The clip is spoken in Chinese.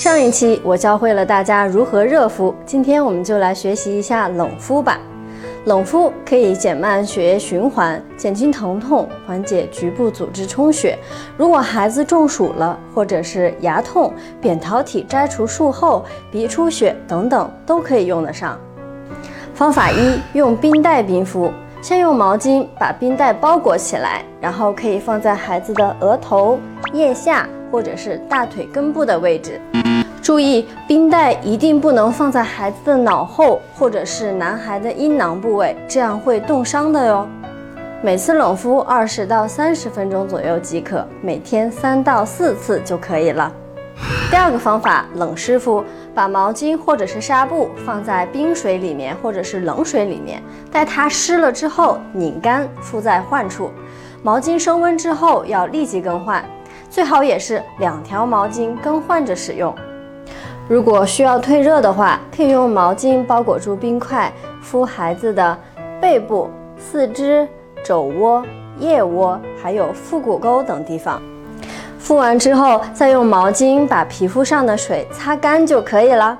上一期我教会了大家如何热敷，今天我们就来学习一下冷敷吧。冷敷可以减慢血液循环，减轻疼痛，缓解局部组织充血。如果孩子中暑了，或者是牙痛、扁桃体摘除术后鼻出血等等，都可以用得上。方法一：用冰袋冰敷。先用毛巾把冰袋包裹起来，然后可以放在孩子的额头、腋下或者是大腿根部的位置。注意，冰袋一定不能放在孩子的脑后或者是男孩的阴囊部位，这样会冻伤的哟。每次冷敷二十到三十分钟左右即可，每天三到四次就可以了。第二个方法，冷湿敷，把毛巾或者是纱布放在冰水里面或者是冷水里面，待它湿了之后拧干，敷在患处。毛巾升温之后要立即更换，最好也是两条毛巾更换着使用。如果需要退热的话，可以用毛巾包裹住冰块，敷孩子的背部、四肢、肘窝、腋窝，还有腹股沟等地方。敷完之后，再用毛巾把皮肤上的水擦干就可以了。